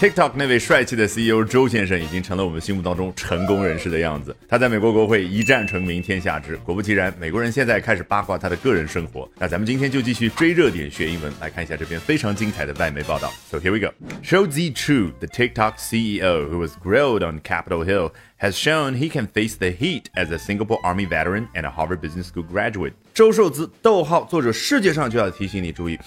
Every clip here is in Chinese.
TikTok 那位帅气的 CEO 周先生已经成了我们心目当中成功人士的样子。他在美国国会一战成名天下知，果不其然，美国人现在开始八卦他的个人生活。那咱们今天就继续追热点学英文，来看一下这篇非常精彩的外媒报道。So here we go. Shou Zi the TikTok CEO who was grilled on Capitol Hill, has shown he can face the heat as a Singapore Army veteran and a Harvard Business School graduate. 周受资，逗号，作者世界上就要提醒你注意。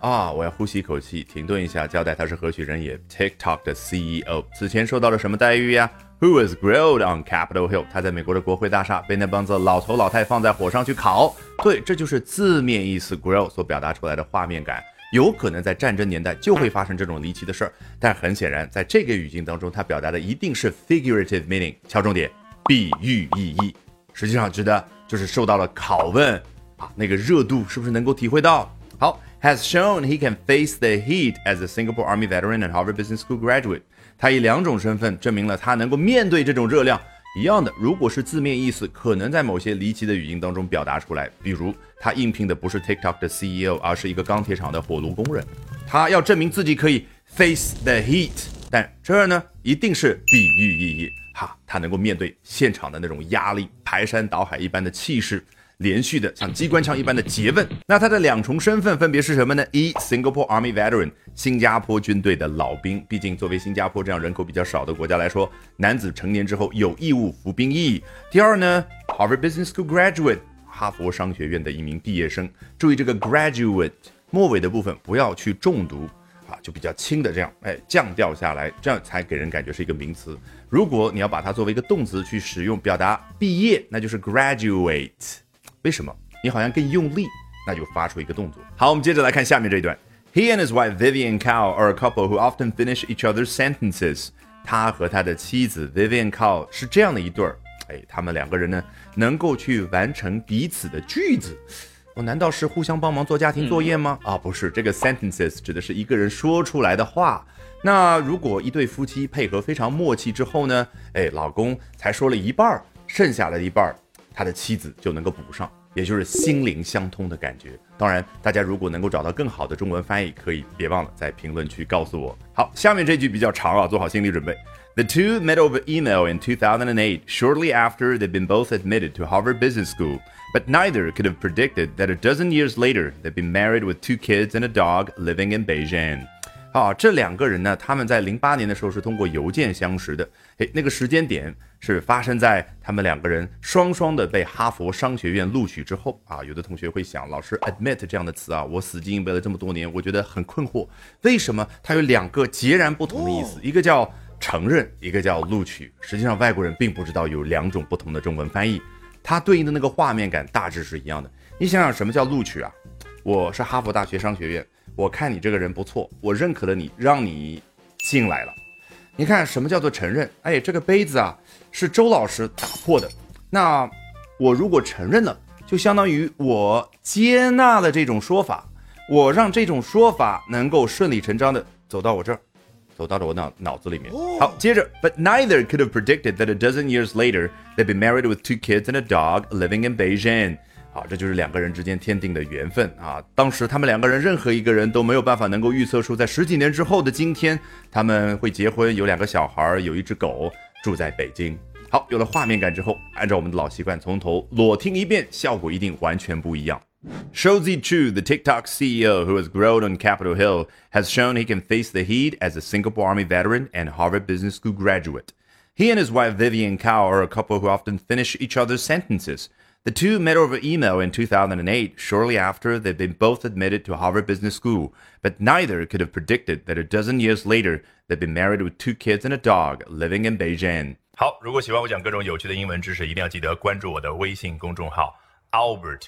啊，我要呼吸一口气，停顿一下，交代他是何许人也。TikTok 的 CEO 此前受到了什么待遇呀？Who was grilled on Capitol Hill？他在美国的国会大厦被那帮子老头老太放在火上去烤。对，这就是字面意思 grill 所表达出来的画面感。有可能在战争年代就会发生这种离奇的事儿，但很显然，在这个语境当中，它表达的一定是 figurative meaning，敲重点，比喻意义。实际上指的就是受到了拷问啊，那个热度是不是能够体会到？好。Has shown he can face the heat as a Singapore Army veteran and Harvard Business School graduate。他以两种身份证明了他能够面对这种热量。一样的，如果是字面意思，可能在某些离奇的语境当中表达出来。比如，他应聘的不是 TikTok 的 CEO，而是一个钢铁厂的火炉工人。他要证明自己可以 face the heat，但这儿呢，一定是比喻意义。哈，他能够面对现场的那种压力，排山倒海一般的气势。连续的像机关枪一般的诘问，那他的两重身份分别是什么呢？一，Singapore Army veteran，新加坡军队的老兵。毕竟作为新加坡这样人口比较少的国家来说，男子成年之后有义务服兵役。第二呢，Harvard Business School graduate，哈佛商学院的一名毕业生。注意这个 graduate 末尾的部分不要去重读啊，就比较轻的这样，哎，降调下来，这样才给人感觉是一个名词。如果你要把它作为一个动词去使用，表达毕业，那就是 graduate。为什么？你好像更用力，那就发出一个动作。好，我们接着来看下面这一段。He and his wife Vivian Cow are a couple who often finish each other's sentences。他和他的妻子 Vivian Cow 是这样的一对儿。哎，他们两个人呢，能够去完成彼此的句子。我难道是互相帮忙做家庭作业吗？啊，不是，这个 sentences 指的是一个人说出来的话。那如果一对夫妻配合非常默契之后呢？哎，老公才说了一半儿，剩下的一半儿。他的妻子就能够补上，也就是心灵相通的感觉。当然，大家如果能够找到更好的中文翻译，可以别忘了在评论区告诉我。好，下面这句比较长啊，做好心理准备。The two met over email in 2008, shortly after they'd been both admitted to Harvard Business School. But neither could have predicted that a dozen years later, they'd be married with two kids and a dog living in Beijing. 啊，这两个人呢，他们在零八年的时候是通过邮件相识的。诶，那个时间点是发生在他们两个人双双的被哈佛商学院录取之后啊。有的同学会想，老师 admit 这样的词啊，我死记硬背了这么多年，我觉得很困惑，为什么它有两个截然不同的意思？一个叫承认，一个叫录取。实际上外国人并不知道有两种不同的中文翻译，它对应的那个画面感大致是一样的。你想想什么叫录取啊？我是哈佛大学商学院。我看你这个人不错，我认可了你，让你进来了。你看什么叫做承认？哎，这个杯子啊是周老师打破的。那我如果承认了，就相当于我接纳了这种说法，我让这种说法能够顺理成章的走到我这儿，走到了我脑脑子里面。好，接着，But neither could have predicted that a dozen years later they'd be married with two kids and a dog living in Beijing. 好，这就是两个人之间天定的缘分啊！当时他们两个人任何一个人都没有办法能够预测出，在十几年之后的今天，他们会结婚，有两个小孩，有一只狗，住在北京。好，有了画面感之后，按照我们的老习惯，从头裸听一遍，效果一定完全不一样。Shou Zi Chu, the TikTok CEO who has grown on Capitol Hill, has shown he can face the heat as a Singapore Army veteran and Harvard Business School graduate. He and his wife Vivian Cao are a couple who often finish each other's sentences. The two met over email in 2008, shortly after they'd been both admitted to Harvard Business School, but neither could have predicted that a dozen years later they'd be married with two kids and a dog living in Beijing. 好，如果喜欢我讲各种有趣的英文知识，一定要记得关注我的微信公众号 Albert